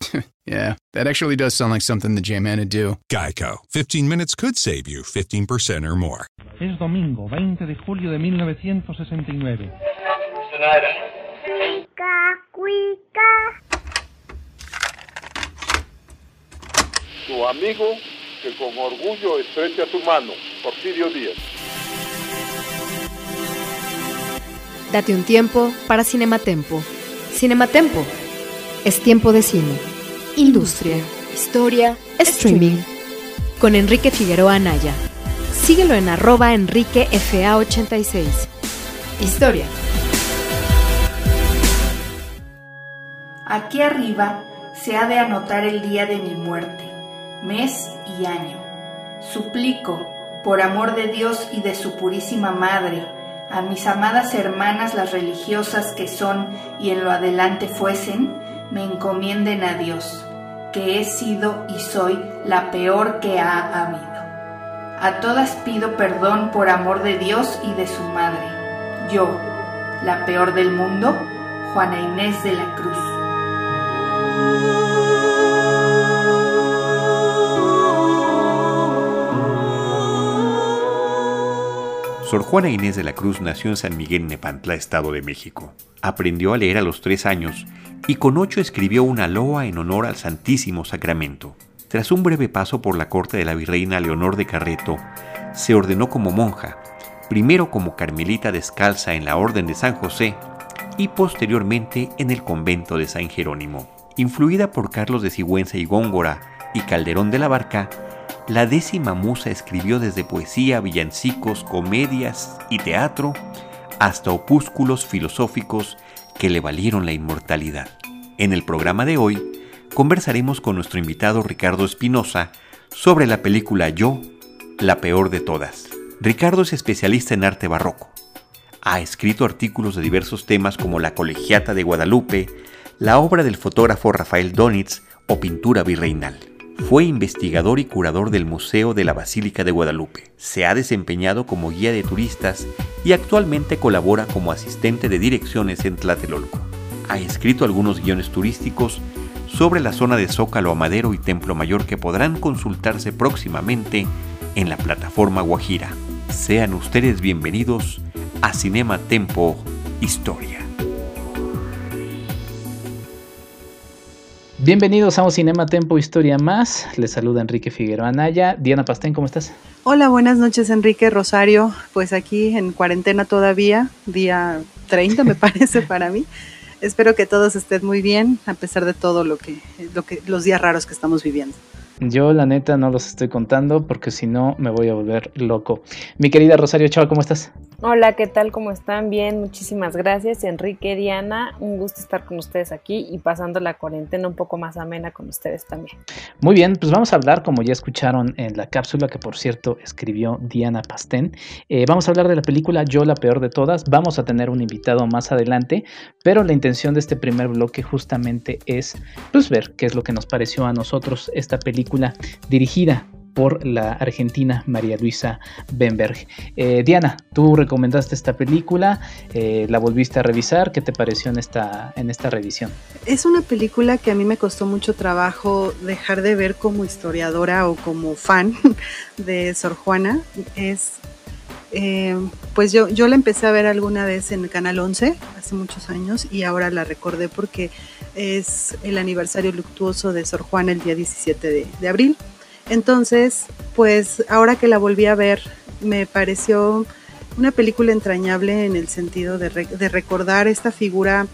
yeah, that actually does sound like something the J-Man would do. Geico. 15 minutes could save you 15% or more. Es domingo, 20 de julio de 1969. Tu amigo que con orgullo estrecha tu mano, Porfirio Díaz. Date un tiempo para Cinematempo. Cinematempo es tiempo de cine, industria, historia, streaming. Con Enrique Figueroa Anaya. Síguelo en arroba enriquefa86. Historia. Aquí arriba se ha de anotar el día de mi muerte, mes y año. Suplico, por amor de Dios y de su purísima Madre, a mis amadas hermanas las religiosas que son y en lo adelante fuesen, me encomienden a Dios, que he sido y soy la peor que ha habido. A todas pido perdón por amor de Dios y de su Madre. Yo, la peor del mundo, Juana Inés de la Cruz. Sor Juana Inés de la Cruz nació en San Miguel Nepantla, Estado de México. Aprendió a leer a los tres años y con ocho escribió una loa en honor al Santísimo Sacramento. Tras un breve paso por la corte de la virreina Leonor de Carreto, se ordenó como monja, primero como carmelita descalza en la Orden de San José y posteriormente en el convento de San Jerónimo. Influida por Carlos de Sigüenza y Góngora y Calderón de la Barca, la décima musa escribió desde poesía, villancicos, comedias y teatro hasta opúsculos filosóficos que le valieron la inmortalidad. En el programa de hoy conversaremos con nuestro invitado Ricardo Espinosa sobre la película Yo, la peor de todas. Ricardo es especialista en arte barroco. Ha escrito artículos de diversos temas como La Colegiata de Guadalupe, la obra del fotógrafo Rafael Donitz o pintura virreinal. Fue investigador y curador del Museo de la Basílica de Guadalupe. Se ha desempeñado como guía de turistas y actualmente colabora como asistente de direcciones en Tlatelolco. Ha escrito algunos guiones turísticos sobre la zona de Zócalo Amadero y Templo Mayor que podrán consultarse próximamente en la plataforma Guajira. Sean ustedes bienvenidos a Cinema Tempo Historia. Bienvenidos a un Cinema Tempo Historia Más. Les saluda Enrique Figueroa Anaya. Diana Pastén, ¿cómo estás? Hola, buenas noches Enrique Rosario. Pues aquí en cuarentena todavía, día 30 me parece para mí. Espero que todos estén muy bien a pesar de todo lo que, lo que los días raros que estamos viviendo. Yo la neta no los estoy contando porque si no me voy a volver loco. Mi querida Rosario Chava, ¿cómo estás? Hola, ¿qué tal? ¿Cómo están? Bien, muchísimas gracias. Enrique, Diana, un gusto estar con ustedes aquí y pasando la cuarentena un poco más amena con ustedes también. Muy bien, pues vamos a hablar, como ya escucharon en la cápsula, que por cierto escribió Diana Pastén, eh, vamos a hablar de la película Yo la peor de todas. Vamos a tener un invitado más adelante, pero la intención de este primer bloque justamente es pues, ver qué es lo que nos pareció a nosotros esta película dirigida por la argentina María Luisa Benberg. Eh, Diana, tú recomendaste esta película, eh, la volviste a revisar, ¿qué te pareció en esta, en esta revisión? Es una película que a mí me costó mucho trabajo dejar de ver como historiadora o como fan de Sor Juana. Es, eh, pues yo, yo la empecé a ver alguna vez en Canal 11 hace muchos años y ahora la recordé porque es el aniversario luctuoso de Sor Juana el día 17 de, de abril. Entonces, pues ahora que la volví a ver, me pareció una película entrañable en el sentido de, re de, recordar esta figura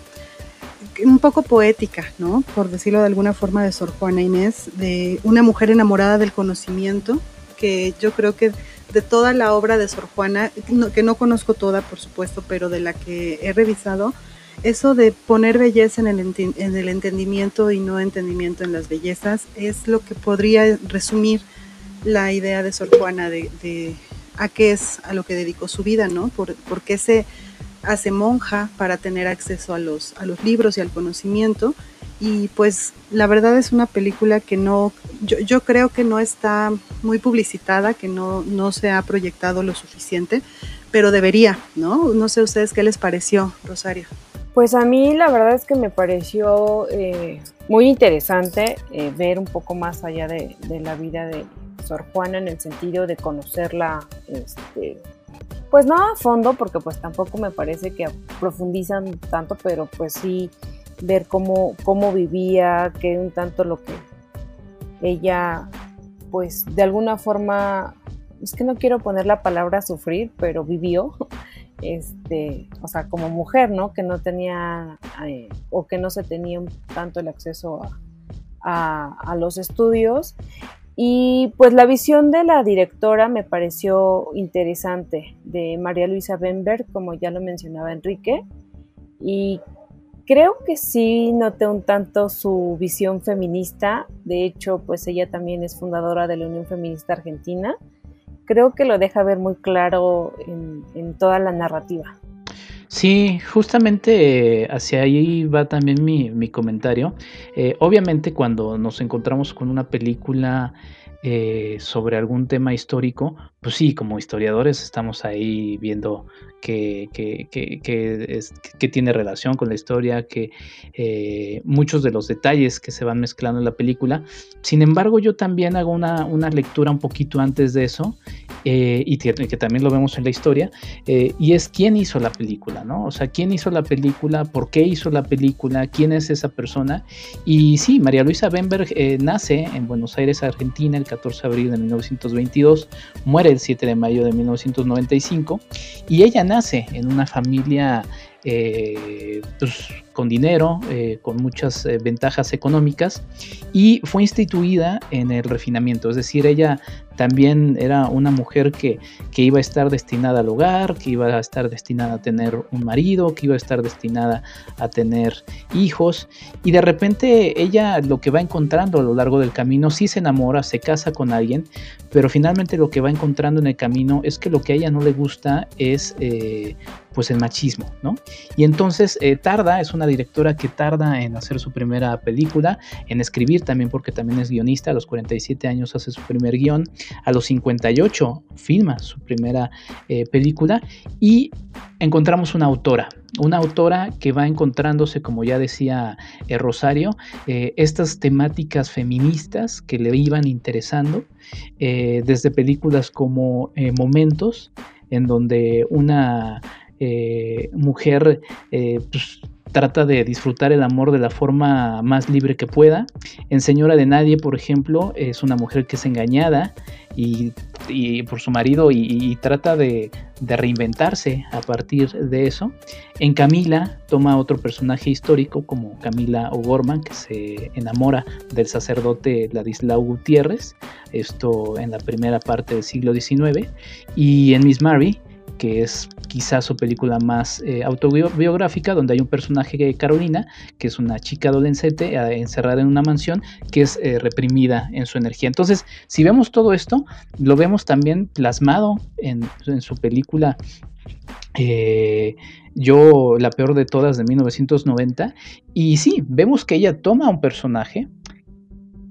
un poco poética, ¿no? Por decirlo de alguna forma, de Sor Juana Inés, de una mujer enamorada del conocimiento, que yo creo que de toda la obra de Sor Juana, que no conozco toda, por supuesto, pero de la que he revisado, eso de poner belleza en el, en el, entendimiento y no entendimiento en las bellezas es lo que podría resumir la idea de Sor Juana de, a qué es a lo que dedicó su vida, ¿no? Por, qué se hace monja para tener acceso a los, a los libros y al conocimiento. Y pues la verdad es una película que no, yo, yo creo que no está muy publicitada, que no, no se ha proyectado lo suficiente, pero debería, ¿no? No sé ustedes qué les pareció, Rosario. Pues a mí la verdad es que me pareció eh, muy interesante eh, ver un poco más allá de, la vida de Sor Juana en el sentido de conocerla, este, pues no a fondo, porque pues tampoco me parece que profundizan tanto, pero pues sí ver cómo, cómo vivía, que un tanto lo que ella, pues de alguna forma, es que no quiero poner la palabra sufrir, pero vivió este, o sea, como mujer, ¿no? Que no tenía eh, o que no se tenía tanto el acceso a, los estudios. Y pues la visión de la directora me pareció interesante, de María Luisa Bemberg, como ya lo mencionaba Enrique, y creo que sí noté un tanto su visión feminista, de hecho pues ella también es fundadora de la Unión Feminista Argentina, creo que lo deja ver muy claro en, toda la narrativa. Sí, justamente eh, hacia ahí va también mi, comentario. Eh, obviamente cuando nos encontramos con una película eh, sobre algún tema histórico, pues sí, como historiadores estamos ahí viendo que, tiene relación con la historia, que eh, muchos de los detalles que se van mezclando en la película. Sin embargo, yo también hago una, lectura un poquito antes de eso, eh, y que, también lo vemos en la historia, eh, y es quién hizo la película, ¿no? O sea, quién hizo la película, por qué hizo la película, quién es esa persona. Y sí, María Luisa Benberg nace en Buenos Aires, Argentina, el 14 de abril de 1922, muere el 7 de mayo de 1995, y ella nace en una familia eh, pues, con dinero, eh, con muchas eh, ventajas económicas y fue instituida en el refinamiento, es decir, ella también era una mujer que, que, iba a estar destinada al hogar, que iba a estar destinada a tener un marido, que iba a estar destinada a tener hijos y de repente ella lo que va encontrando a lo largo del camino, sí se enamora, se casa con alguien, pero finalmente lo que va encontrando en el camino es que lo que a ella no le gusta es pues el machismo, ¿no? Y entonces tarda, es una directora que tarda en hacer su primera película, en escribir también porque también es guionista, a los 47 años hace su primer guion, a los 58 filma su primera eh, película y encontramos una autora, una autora que va encontrándose, como ya decía eh, Rosario, eh, estas temáticas feministas que le iban interesando, desde películas como Momentos, en donde una mujer pues, trata de disfrutar el amor de la forma más libre que pueda. En Señora de Nadie, por ejemplo, es una mujer que es engañada y, por su marido y, trata de, reinventarse a partir de eso. En Camila toma otro personaje histórico como Camila O'Gorman que se enamora del sacerdote Ladislao Gutiérrez, esto en la primera parte del siglo XIX. Y en Miss Mary que es quizás su película más eh, autobiográfica, donde hay un personaje de Carolina, que es una chica adolescente eh, encerrada en una mansión, que es eh, reprimida en su energía. Entonces, si vemos todo esto, lo vemos también plasmado en, en su película Yo, la peor de todas de 1990, y sí, vemos que ella toma un personaje,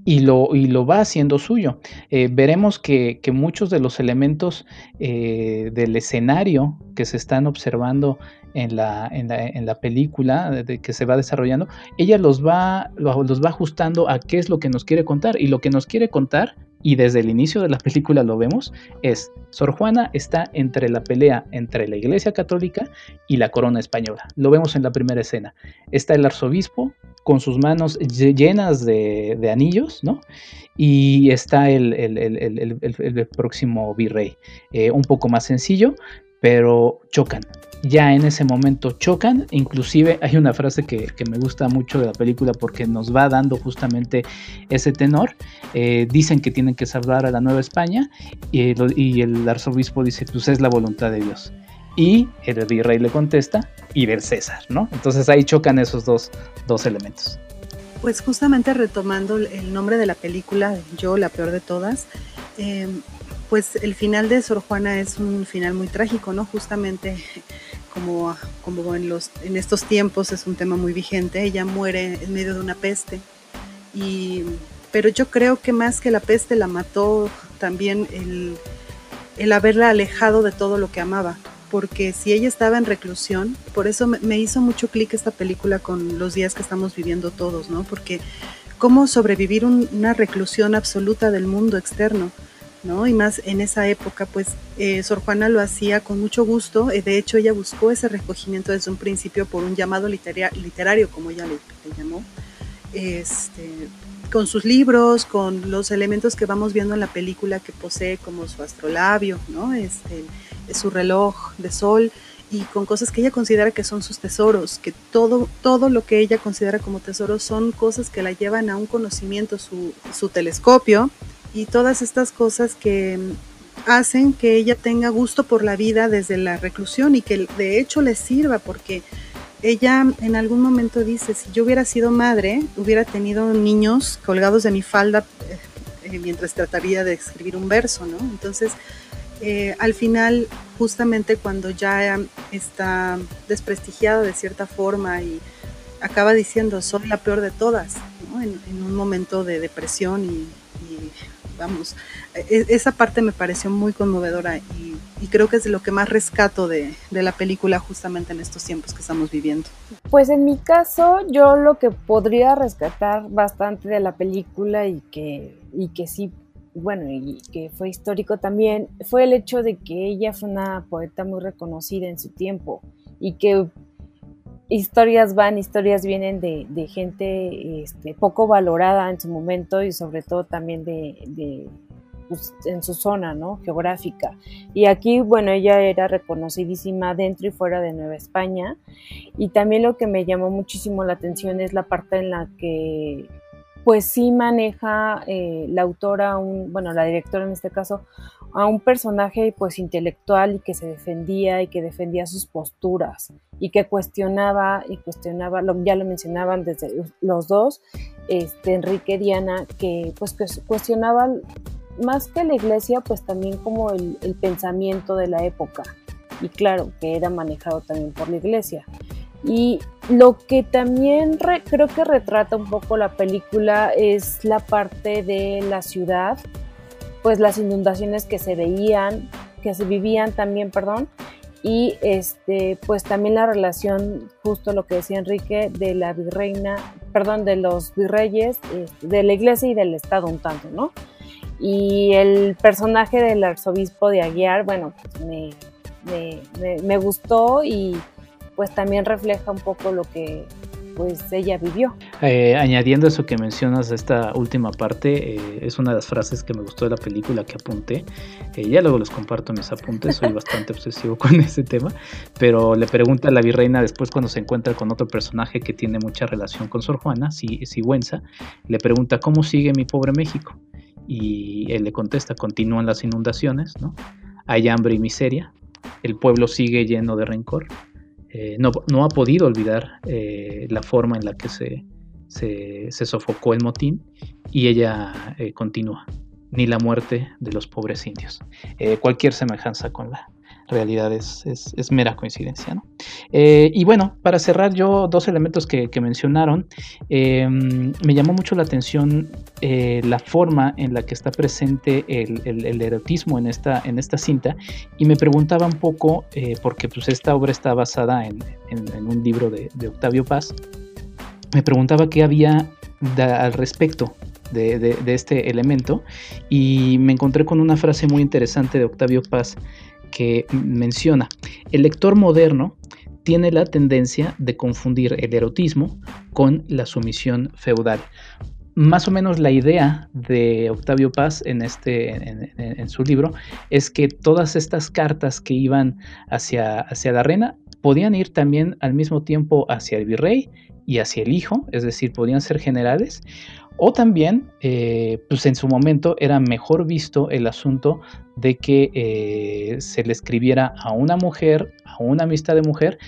y lo, y lo va haciendo suyo. Eh, veremos que, muchos de los elementos eh, del escenario que se están observando en la, en la, en la película de, que se va desarrollando, ella los va, los va ajustando a qué es lo que nos quiere contar. Y lo que nos quiere contar, y desde el inicio de la película lo vemos, es Sor Juana está entre la pelea entre la Iglesia Católica y la corona española. Lo vemos en la primera escena. Está el arzobispo con sus manos llenas de, anillos, ¿no? Y está el, el, próximo virrey. Eh, un poco más sencillo, pero chocan. Ya en ese momento chocan, inclusive hay una frase que, me gusta mucho de la película porque nos va dando justamente ese tenor. Eh, dicen que tienen que salvar a la Nueva España y, el arzobispo dice, pues es la voluntad de Dios y el virrey le contesta y del César, ¿no? Entonces ahí chocan esos dos, dos elementos. Pues justamente retomando el nombre de la película, Yo, la peor de todas, em, pues el final de Sor Juana es un final muy trágico, ¿no? Justamente como, como en, los, en estos tiempos es un tema muy vigente, ella muere en medio de una peste. Y, pero yo creo que más que la peste la mató también el, el haberla alejado de todo lo que amaba, porque si ella estaba en reclusión, por eso me, hizo mucho clic esta película con los días que estamos viviendo todos, ¿no? Porque cómo sobrevivir una reclusión absoluta del mundo externo ¿no? Y más en esa época, pues eh, Sor Juana lo hacía con mucho gusto. Eh, de hecho, ella buscó ese recogimiento desde un principio por un llamado literario, como ella le, llamó, este, con sus libros, con los elementos que vamos viendo en la película que posee, como su astrolabio, ¿no? Este, su reloj de sol y con cosas que ella considera que son sus tesoros, que todo, todo lo que ella considera como tesoros son cosas que la llevan a un conocimiento, su, su telescopio, y todas estas cosas que hacen que ella tenga gusto por la vida desde la reclusión y que de hecho le sirva porque ella en algún momento dice, si yo hubiera sido madre, hubiera tenido niños colgados de mi falda eh, mientras trataría de escribir un verso, ¿no? Entonces, eh, al final, justamente cuando ya está desprestigiada de cierta forma y acaba diciendo, soy la peor de todas, ¿no? en, un momento de depresión y vamos, e, esa parte me pareció muy conmovedora y, creo que es de lo que más rescato de, la película justamente en estos tiempos que estamos viviendo. Pues en mi caso, yo lo que podría rescatar bastante de la película y que, y que sí, bueno, y que fue histórico también, fue el hecho de que ella fue una poeta muy reconocida en su tiempo y que historias van, historias vienen de, gente este, poco valorada en su momento y sobre todo también de, pues, en su zona ¿no? geográfica. Y aquí, bueno, ella era reconocidísima dentro y fuera de Nueva España. Y también lo que me llamó muchísimo la atención es la parte en la que pues sí maneja eh, la autora, un, bueno, la directora en este caso, a un personaje pues intelectual y que se defendía y que defendía sus posturas y que cuestionaba y cuestionaba, ya lo mencionaban desde los dos, este, Enrique Diana, que pues que cuestionaban más que la iglesia, pues también como el, pensamiento de la época y claro que era manejado también por la iglesia. Y lo que también creo que retrata un poco la película es la parte de la ciudad, pues las inundaciones que se veían, que se vivían también, perdón, y este, pues también la relación, justo lo que decía Enrique, de la virreina, perdón, de los virreyes, este, de la iglesia y del Estado un tanto, ¿no? Y el personaje del arzobispo de Aguiar, bueno, pues me, me, me gustó y pues también refleja un poco lo que pues ella vivió. Eh, añadiendo eso que mencionas, esta última parte, eh, es una de las frases que me gustó de la película que apunté. Eh, ya luego los comparto mis apuntes, soy bastante obsesivo con ese tema, pero le pregunta a la virreina después cuando se encuentra con otro personaje que tiene mucha relación con Sor Juana, Sigüenza, le pregunta, ¿cómo sigue mi pobre México? Y él le contesta, continúan las inundaciones, ¿no? Hay hambre y miseria, el pueblo sigue lleno de rencor, eh, no, ha podido olvidar eh, la forma en la que se, se, sofocó el motín y ella eh, continúa, ni la muerte de los pobres indios. cualquier semejanza con la, realidad es, mera coincidencia. ¿no? Eh, y bueno, para cerrar yo dos elementos que, mencionaron, em, me llamó mucho la atención eh, la forma en la que está presente el, erotismo en esta, en esta cinta y me preguntaba un poco, eh, porque pues esta obra está basada en, un libro de, Octavio Paz, me preguntaba qué había al respecto de, este elemento y me encontré con una frase muy interesante de Octavio Paz que menciona, el lector moderno tiene la tendencia de confundir el erotismo con la sumisión feudal. Más o menos la idea de Octavio Paz en, este, en, su libro es que todas estas cartas que iban hacia, hacia la reina podían ir también al mismo tiempo hacia el virrey y hacia el hijo, es decir, podían ser generales, o también, eh, pues en su momento era mejor visto el asunto de que eh, se le escribiera a una mujer, a una amistad de mujer,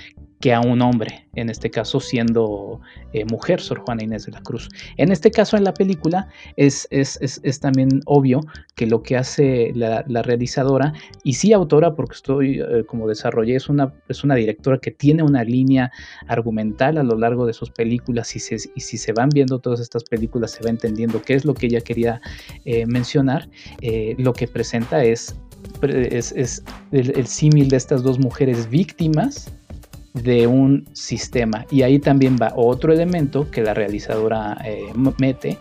que a un hombre, en este caso siendo eh, mujer, Sor Juana Inés de la Cruz. En este caso, en la película, es, es, es, también obvio que lo que hace la, realizadora, y sí autora, porque estoy, eh, como desarrollé, es una, es una directora que tiene una línea argumental a lo largo de sus películas, y, y si se van viendo todas estas películas, se va entendiendo qué es lo que ella quería eh, mencionar, lo que presenta es es, el símil de estas dos mujeres víctimas de un sistema. Y ahí también va otro elemento que la realizadora eh, mete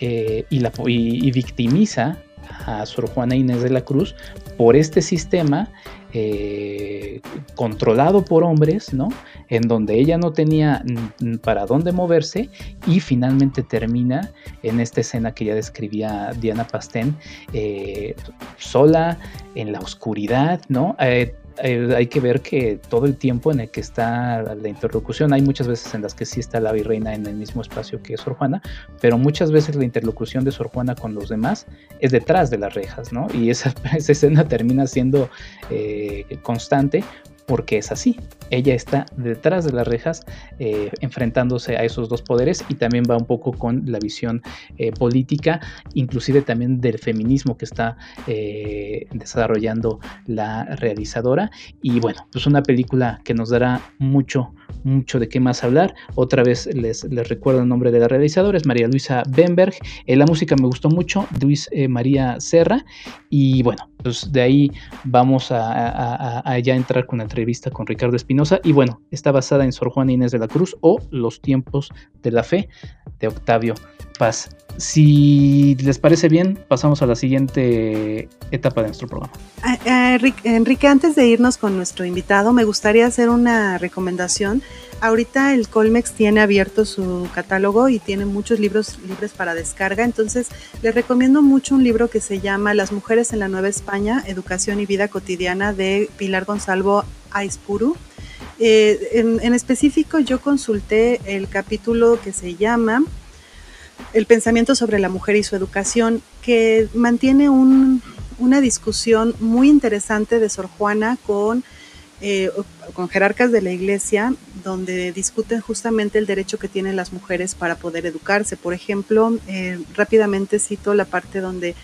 eh, y, la, y, victimiza a Sor Juana Inés de la Cruz por este sistema eh, controlado por hombres, ¿no? En donde ella no tenía para dónde moverse y finalmente termina en esta escena que ya describía Diana Pastén, sola, en la oscuridad, ¿no? Eh, hay que ver que todo el tiempo en el que está la interlocución, hay muchas veces en las que sí está la virreina en el mismo espacio que Sor Juana, pero muchas veces la interlocución de Sor Juana con los demás es detrás de las rejas, ¿no? Y esa, escena termina siendo eh, constante porque es así. Ella está detrás de las rejas eh, enfrentándose a esos dos poderes y también va un poco con la visión eh, política, inclusive también del feminismo que está eh, desarrollando la realizadora. Y bueno, pues una película que nos dará mucho, mucho de qué más hablar. Otra vez les, les recuerdo el nombre de la realizadora, es María Luisa Benberg. la música me gustó mucho, Luis María Serra. Y bueno, pues de ahí vamos a, a ya entrar con el entrevista con Ricardo Espinosa y bueno, está basada en Sor Juana Inés de la Cruz o Los tiempos de la fe de Octavio Paz. Si les parece bien, pasamos a la siguiente etapa de nuestro programa. Ah, ah, Enrique, antes de irnos con nuestro invitado, me gustaría hacer una recomendación. Ahorita el Colmex tiene abierto su catálogo y tiene muchos libros libres para descarga, entonces les recomiendo mucho un libro que se llama Las mujeres en la Nueva España, Educación y Vida Cotidiana de Pilar Gonzalo Aispuru. Eh, en específico yo consulté el capítulo que se llama el pensamiento sobre la mujer y su educación, que mantiene una discusión muy interesante de Sor Juana con, eh, con jerarcas de la iglesia, donde discuten justamente el derecho que tienen las mujeres para poder educarse. Por ejemplo, eh, rápidamente cito la parte donde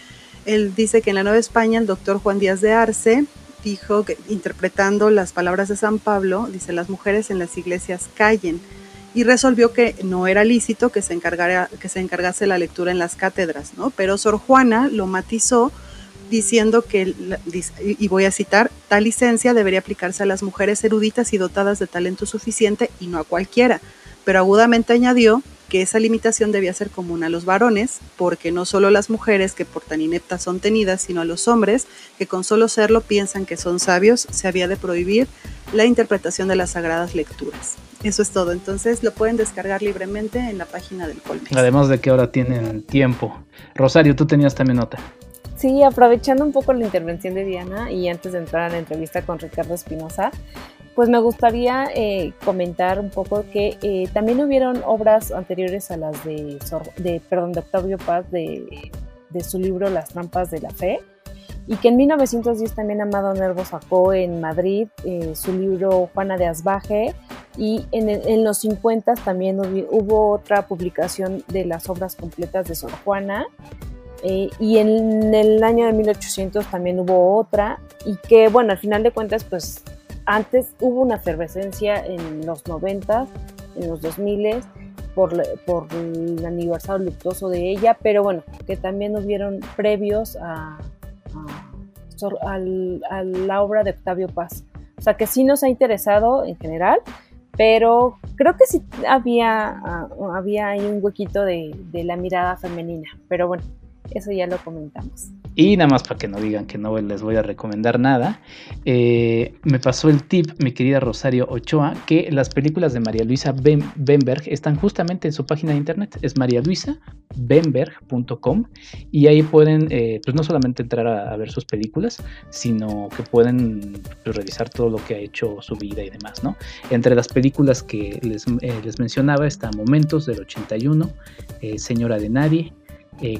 él dice que en la Nueva España el doctor Juan Díaz de Arce dijo que interpretando las palabras de San Pablo, dice las mujeres en las iglesias callen y resolvió que no era lícito que se, encargara, que se encargase la lectura en las cátedras, ¿no? Pero Sor Juana lo matizó diciendo que, y voy a citar, tal licencia debería aplicarse a las mujeres eruditas y dotadas de talento suficiente y no a cualquiera, pero agudamente añadió que esa limitación debía ser común a los varones, porque no solo las mujeres que por tan ineptas son tenidas, sino a los hombres que con solo serlo piensan que son sabios, se había de prohibir la interpretación de las sagradas lecturas. Eso es todo. Entonces lo pueden descargar libremente en la página del Colmex. Además de que ahora tienen tiempo. Rosario, tú tenías también nota. Sí, aprovechando un poco la intervención de Diana y antes de entrar a la entrevista con Ricardo Espinosa, pues me gustaría eh, comentar un poco que eh, también hubieron obras anteriores a las de, de, perdón, de Octavio Paz de, de su libro Las trampas de la fe y que en 1910 también Amado Nervo sacó en Madrid eh, su libro Juana de Asbaje y en, los 50 también hubo, otra publicación de las obras completas de Sor Juana y en el año de 1800 también hubo otra y que bueno, al final de cuentas pues antes hubo una efervescencia en los 90, en los 2000 por, por el aniversario luctuoso de ella, pero bueno, que también hubieron previos a la obra de Octavio Paz. O sea que sí nos ha interesado en general, pero creo que sí había, había ahí un huequito de la mirada femenina. Pero bueno, eso ya lo comentamos. Y nada más para que no digan que no les voy a recomendar nada, eh, me pasó el tip, mi querida Rosario Ochoa, que las películas de María Luisa Benberg están justamente en su página de internet, es marialuisabenberg.com y ahí pueden, eh, pues no solamente entrar a, ver sus películas, sino que pueden pues, revisar todo lo que ha hecho su vida y demás, ¿no? Entre las películas que les, eh, les mencionaba está Momentos del 81, Señora de Nadie,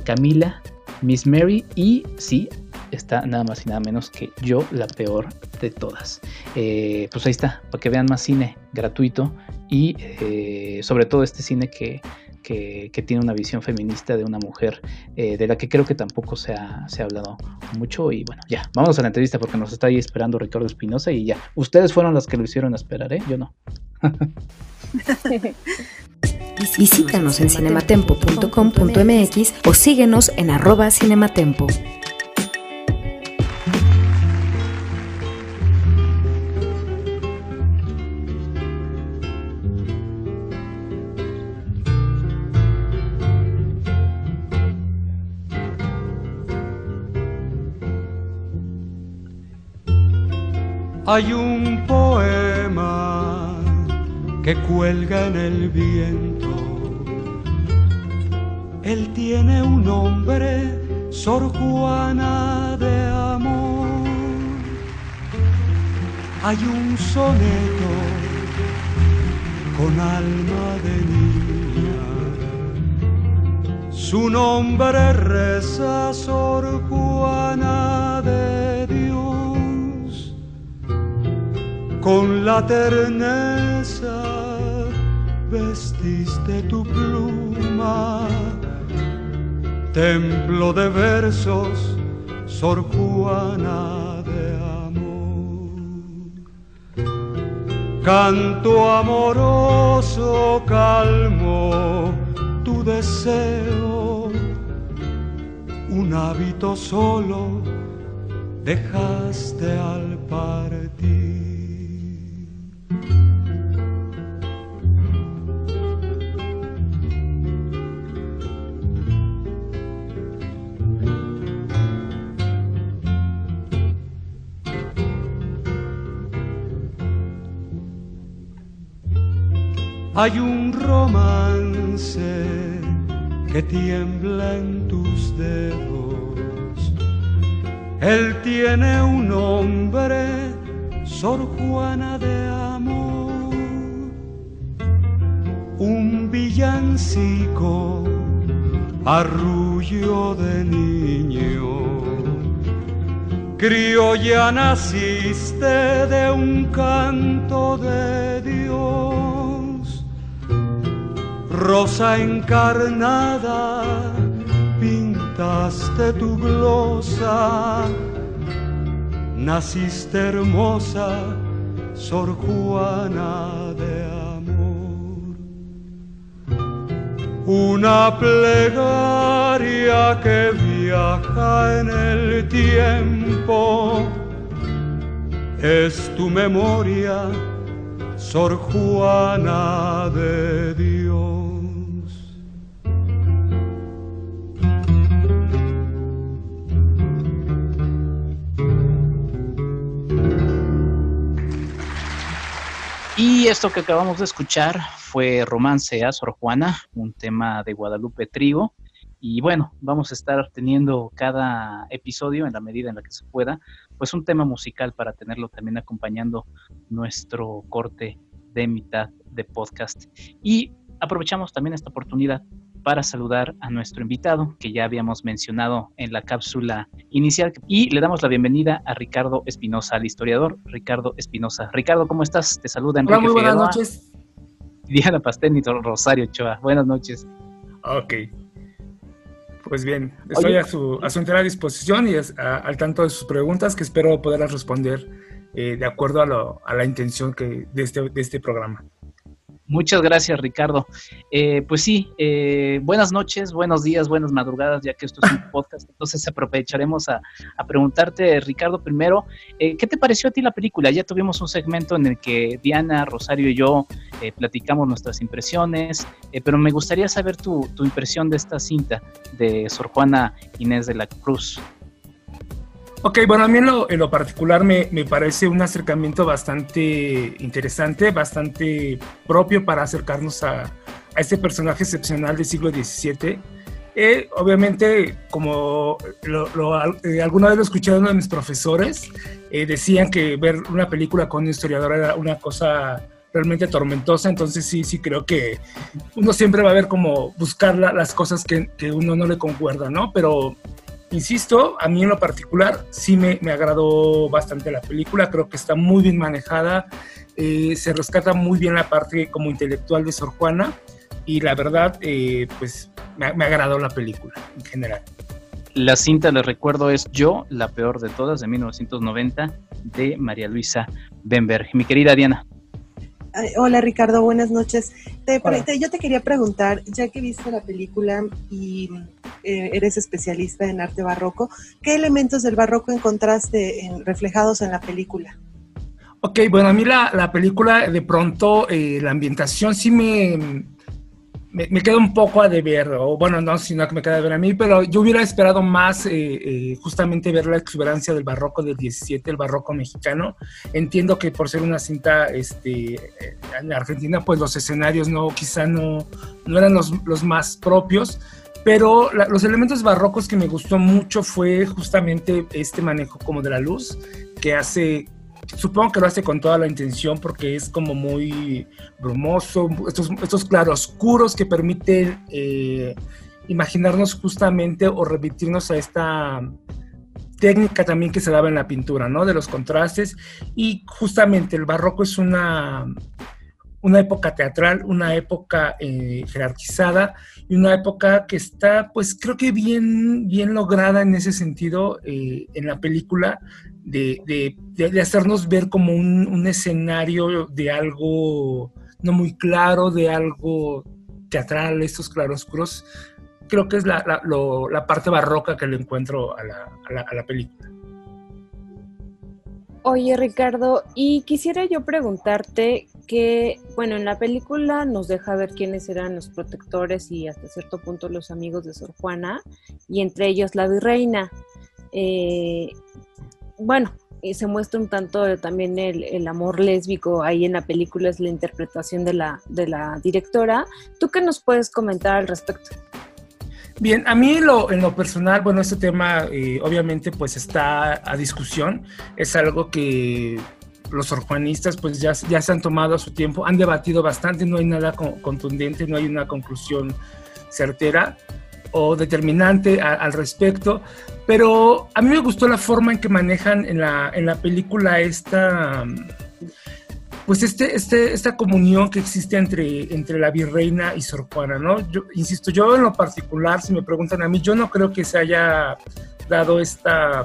Camila, Miss Mary y sí, está nada más y nada menos que yo, la peor de todas. Eh, pues ahí está, para que vean más cine gratuito y eh, sobre todo este cine que, tiene una visión feminista de una mujer eh, de la que creo que tampoco se ha, se ha hablado mucho. Y bueno, ya, vamos a la entrevista porque nos está ahí esperando Ricardo Espinosa y ya, ustedes fueron las que lo hicieron esperar, ¿eh? Yo no. Visítanos en cinematempo.com.mx o síguenos en arroba cinematempo. Hay un poema que cuelga en el viento. Él tiene un nombre, Sor Juana de amor. Hay un soneto con alma de niña. Su nombre reza Sor Juana de Dios. Con la terneza vestiste tu pluma, templo de versos, Sor Juana de amor. Canto amoroso calmo tu deseo, un hábito solo dejaste al partir. Hay un romance que tiembla en tus dedos. Él tiene un nombre, Sor Juana de amor. Un villancico, arrullo de niño. Criolla naciste de un canto de rosa encarnada, pintaste tu glosa, naciste hermosa, Sor Juana de amor. Una plegaria que viaja en el tiempo, es tu memoria, Sor Juana de Dios. Y esto que acabamos de escuchar fue Romance a Sor Juana, un tema de Guadalupe Trigo. Y bueno, vamos a estar teniendo cada episodio, en la medida en la que se pueda, pues un tema musical para tenerlo también acompañando nuestro corte de mitad de podcast. Y aprovechamos también esta oportunidad para saludar a nuestro invitado que ya habíamos mencionado en la cápsula inicial y le damos la bienvenida a Ricardo Espinosa, al historiador Ricardo Espinosa. Ricardo, ¿cómo estás? Te saluda Enrique Hola, muy buenas noches. Diana Pastel y Rosario Ochoa. Buenas noches. Ok. Pues bien, estoy a su, a su entera disposición y al tanto de sus preguntas que espero poderlas responder eh, de acuerdo a, a, la intención que, de, este, de este programa. Muchas gracias, Ricardo. Eh, pues sí, eh, buenas noches, buenos días, buenas madrugadas, ya que esto es un podcast, entonces aprovecharemos a, preguntarte, Ricardo, primero, eh, ¿qué te pareció a ti la película? Ya tuvimos un segmento en el que Diana, Rosario y yo platicamos nuestras impresiones, pero me gustaría saber tu, tu impresión de esta cinta de Sor Juana Inés de la Cruz. Ok, bueno, a mí en lo, en lo particular me, me, parece un acercamiento bastante interesante, bastante propio para acercarnos a, a este personaje excepcional del siglo XVII. Eh, obviamente, como lo, eh, alguna vez lo escuché de uno de mis profesores, eh, decían que ver una película con un historiador era una cosa realmente tormentosa, entonces sí, sí creo que uno siempre va a ver como buscar las cosas que, que uno no le concuerda, ¿no? Pero insisto, a mí en lo particular sí me, me agradó bastante la película, creo que está muy bien manejada, eh, se rescata muy bien la parte como intelectual de Sor Juana y la verdad, eh, pues me, me agradó la película en general. La cinta, les recuerdo, es Yo, la peor de todas, de 1990, de María Luisa Benberg. Mi querida Diana. hola Ricardo, buenas noches. yo te quería preguntar, ya que viste la película y eh, eres especialista en arte barroco, ¿qué elementos del barroco encontraste reflejados en la película? Ok, bueno, a mí la, película de pronto, eh, la ambientación sí me, me, queda un poco a deber, o bueno, no, sino que me queda a ver a mí, pero yo hubiera esperado más eh, eh, justamente ver la exuberancia del barroco del 17, el barroco mexicano. Entiendo que por ser una cinta este, en Argentina, pues los escenarios no, quizá no, no eran los, los más propios, pero los elementos barrocos que me gustó mucho fue justamente este manejo como de la luz, que hace supongo que lo hace con toda la intención porque es como muy brumoso, estos, estos claroscuros que permiten eh, imaginarnos justamente o remitirnos a esta técnica también que se daba en la pintura, ¿no? De los contrastes y justamente el barroco es una, una época teatral, una época eh, jerarquizada y una época que está, pues creo que bien, bien lograda en ese sentido eh, en la película, de, hacernos ver como un, escenario de algo no muy claro, de algo teatral, estos claroscuros. Creo que es la, parte barroca que le encuentro a la, película. Oye Ricardo, y quisiera yo preguntarte que, bueno, en la película nos deja ver quiénes eran los protectores y hasta cierto punto los amigos de Sor Juana, y entre ellos la virreina. Eh, bueno, y se muestra un tanto también el, amor lésbico ahí en la película, es la interpretación de la, de la directora. ¿Tú qué nos puedes comentar al respecto? Bien, a mí lo, en lo personal, bueno, este tema eh, obviamente pues está a discusión, es algo que los orjuanistas pues ya, ya se han tomado a su tiempo, han debatido bastante, no hay nada contundente, no hay una conclusión certera o determinante al respecto, pero a mí me gustó la forma en que manejan en la, en la película esta, pues este, este, esta comunión que existe entre, entre la virreina y Sor Juana, ¿no? Insisto, yo en lo particular, si me preguntan a mí, yo no creo que se haya dado esta,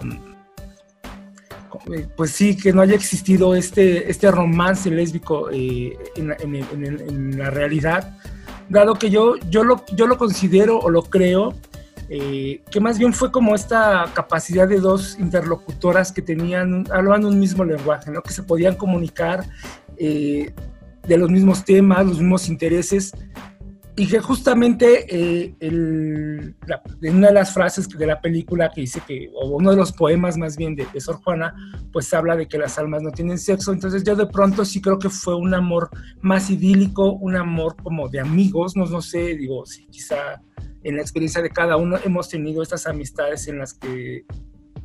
pues sí, que no haya existido este, este romance lésbico eh, en, en, en la realidad dado que yo, yo, lo, yo lo considero o lo creo, eh, que más bien fue como esta capacidad de dos interlocutoras que tenían, hablaban un mismo lenguaje, ¿no? que se podían comunicar eh, de los mismos temas, los mismos intereses, y que justamente eh, en una de las frases de la película que dice que, o uno de los poemas más bien de, Sor Juana, pues habla de que las almas no tienen sexo. Entonces yo de pronto sí creo que fue un amor más idílico, un amor como de amigos, no, no sé, digo, si quizá en la experiencia de cada uno hemos tenido estas amistades en las que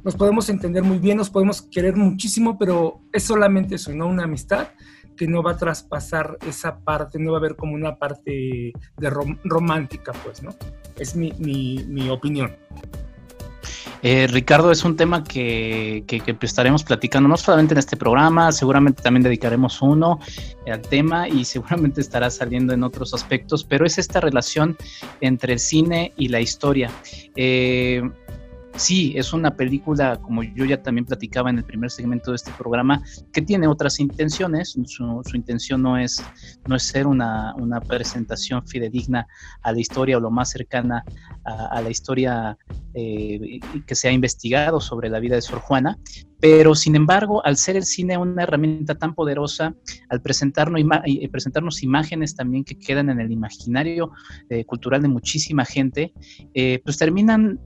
nos podemos entender muy bien, nos podemos querer muchísimo, pero es solamente eso, ¿no? Una amistad que no va a traspasar esa parte, no va a haber como una parte de romántica, pues, ¿no? Es mi, mi, opinión. Eh, Ricardo, es un tema que, que, estaremos platicando no solamente en este programa, seguramente también dedicaremos uno al tema y seguramente estará saliendo en otros aspectos, pero es esta relación entre el cine y la historia. Eh, sí, es una película, como yo ya también platicaba en el primer segmento de este programa, que tiene otras intenciones. Su, intención no es, no es ser una, presentación fidedigna a la historia o lo más cercana a, la historia eh, que se ha investigado sobre la vida de Sor Juana, pero sin embargo, al ser el cine una herramienta tan poderosa, al presentarnos, presentarnos imágenes también que quedan en el imaginario eh, cultural de muchísima gente, eh, pues terminan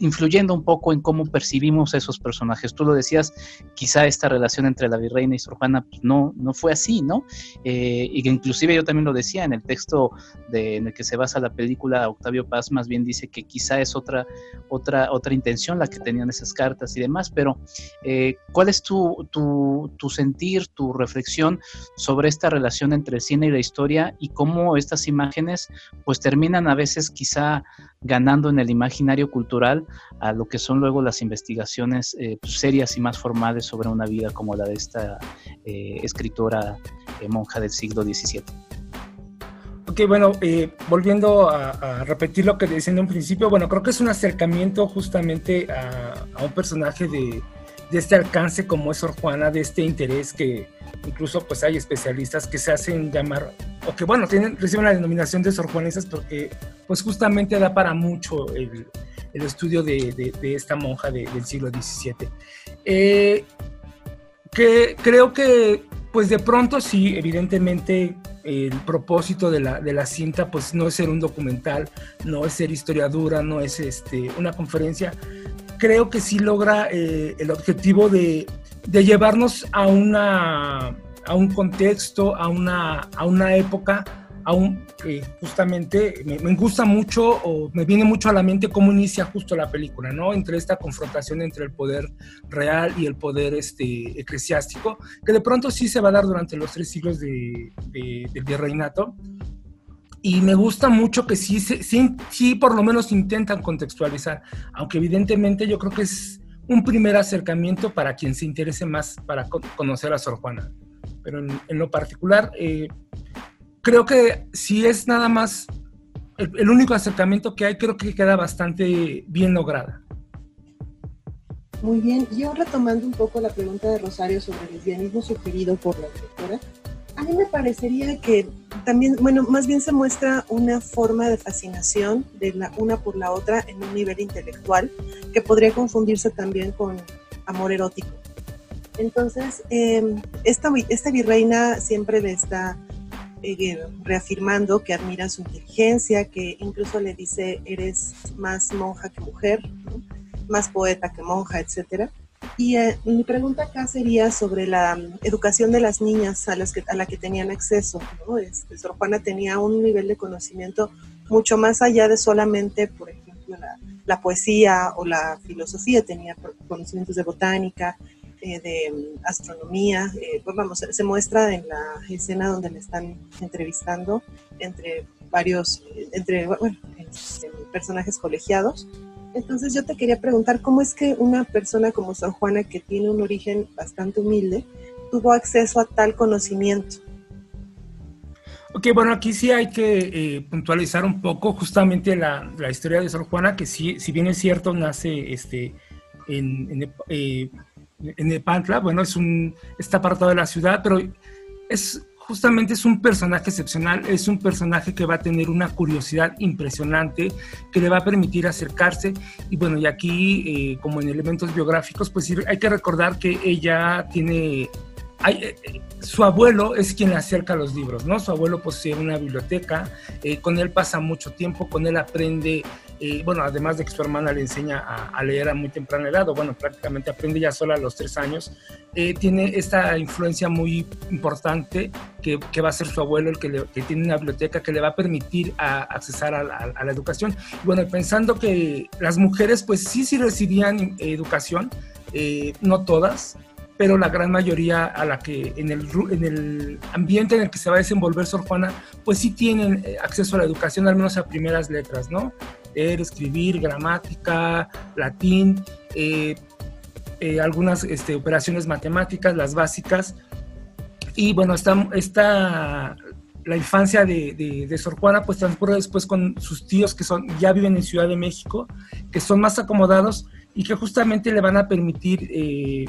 influyendo un poco en cómo percibimos esos personajes. Tú lo decías, quizá esta relación entre la virreina y Sor Juana pues no, no fue así, ¿no? Eh, y que inclusive yo también lo decía en el texto de, en el que se basa la película, Octavio Paz más bien dice que quizá es otra, otra, otra intención la que tenían esas cartas y demás, pero eh, ¿cuál es tu, tu, tu sentir, tu reflexión sobre esta relación entre el cine y la historia y cómo estas imágenes pues terminan a veces quizá ganando en el imaginario cultural a lo que son luego las investigaciones eh, pues, serias y más formales sobre una vida como la de esta eh, escritora monja del siglo XVII. Ok, bueno, volviendo a, repetir lo que decía en un principio, bueno, creo que es un acercamiento justamente a, un personaje de, de, este alcance como es Sor Juana, de este interés que, incluso pues hay especialistas que se hacen llamar, o que bueno, tienen, reciben la denominación de sorjuanistas porque pues justamente da para mucho el, el estudio de, de, esta monja del siglo XVII. Eh, que creo que pues de pronto sí, evidentemente el propósito de la, de la, cinta pues no es ser un documental, no es ser historiadora, no es este, una conferencia. Creo que sí logra eh, el objetivo de de llevarnos a, una, a un contexto, a una, a una época, a un, que justamente me, gusta mucho o me viene mucho a la mente cómo inicia justo la película, ¿no? Entre esta confrontación entre el poder real y el poder este, eclesiástico, que de pronto sí se va a dar durante los tres siglos de, del virreinato. Y me gusta mucho que sí, sí, sí, por lo menos intentan contextualizar, aunque evidentemente yo creo que es un primer acercamiento para quien se interese más para conocer a Sor Juana. Pero en, lo particular, eh, creo que si es nada más el, único acercamiento que hay, creo que queda bastante bien lograda. Muy bien, yo retomando un poco la pregunta de Rosario sobre el lesbianismo sugerido por la directora, a mí me parecería que también, bueno, más bien se muestra una forma de fascinación de la una por la otra en un nivel intelectual que podría confundirse también con amor erótico. Entonces, em, esta, esta virreina siempre le está eh, reafirmando que admira su inteligencia, que incluso le dice, eres más monja que mujer, más poeta que monja, etcétera y eh, mi pregunta acá sería sobre la mm, educación de las niñas a, las que, a la que tenían acceso. ¿no? Este, Sor Juana tenía un nivel de conocimiento mucho más allá de solamente, por ejemplo, la, poesía o la filosofía, tenía conocimientos de botánica, eh, de mm, astronomía. Eh, pues vamos, se muestra en la escena donde le están entrevistando entre varios, entre bueno, personajes colegiados entonces yo te quería preguntar cómo es que una persona como San Juana, que tiene un origen bastante humilde, tuvo acceso a tal conocimiento. Ok, bueno, aquí sí hay que eh, puntualizar un poco justamente la, historia de Sor Juana, que sí, si bien es cierto, nace este, en, en, eh, en Nepantla, bueno, es un, está apartado de la ciudad, pero es justamente es un personaje excepcional, es un personaje que va a tener una curiosidad impresionante, que le va a permitir acercarse. Y bueno, y aquí, eh, como en elementos biográficos, pues hay que recordar que ella tiene eh, eh, su abuelo es quien le acerca los libros, ¿no? Su abuelo posee una biblioteca, con él pasa mucho tiempo, con él aprende bueno, además de que su hermana le enseña a, leer a muy temprana edad, o bueno, prácticamente aprende ya sola a los tres años, eh, tiene esta influencia muy importante que, que, va a ser su abuelo, el que, que, tiene una biblioteca que le va a permitir a, accesar a, la educación. Bueno, pensando que las mujeres pues sí, sí recibían educación, eh, no todas, pero la gran mayoría a la que en el, en el ambiente en el que se va a desenvolver Sor Juana, pues sí tienen eh, acceso a la educación, al menos a primeras letras, ¿no? leer, escribir, gramática, latín, eh, eh, algunas este, operaciones matemáticas, las básicas. Y bueno, está, está la infancia de, de, Sor Juana pues transcurre después con sus tíos que son, ya viven en Ciudad de México, que son más acomodados y que justamente le van a permitir eh,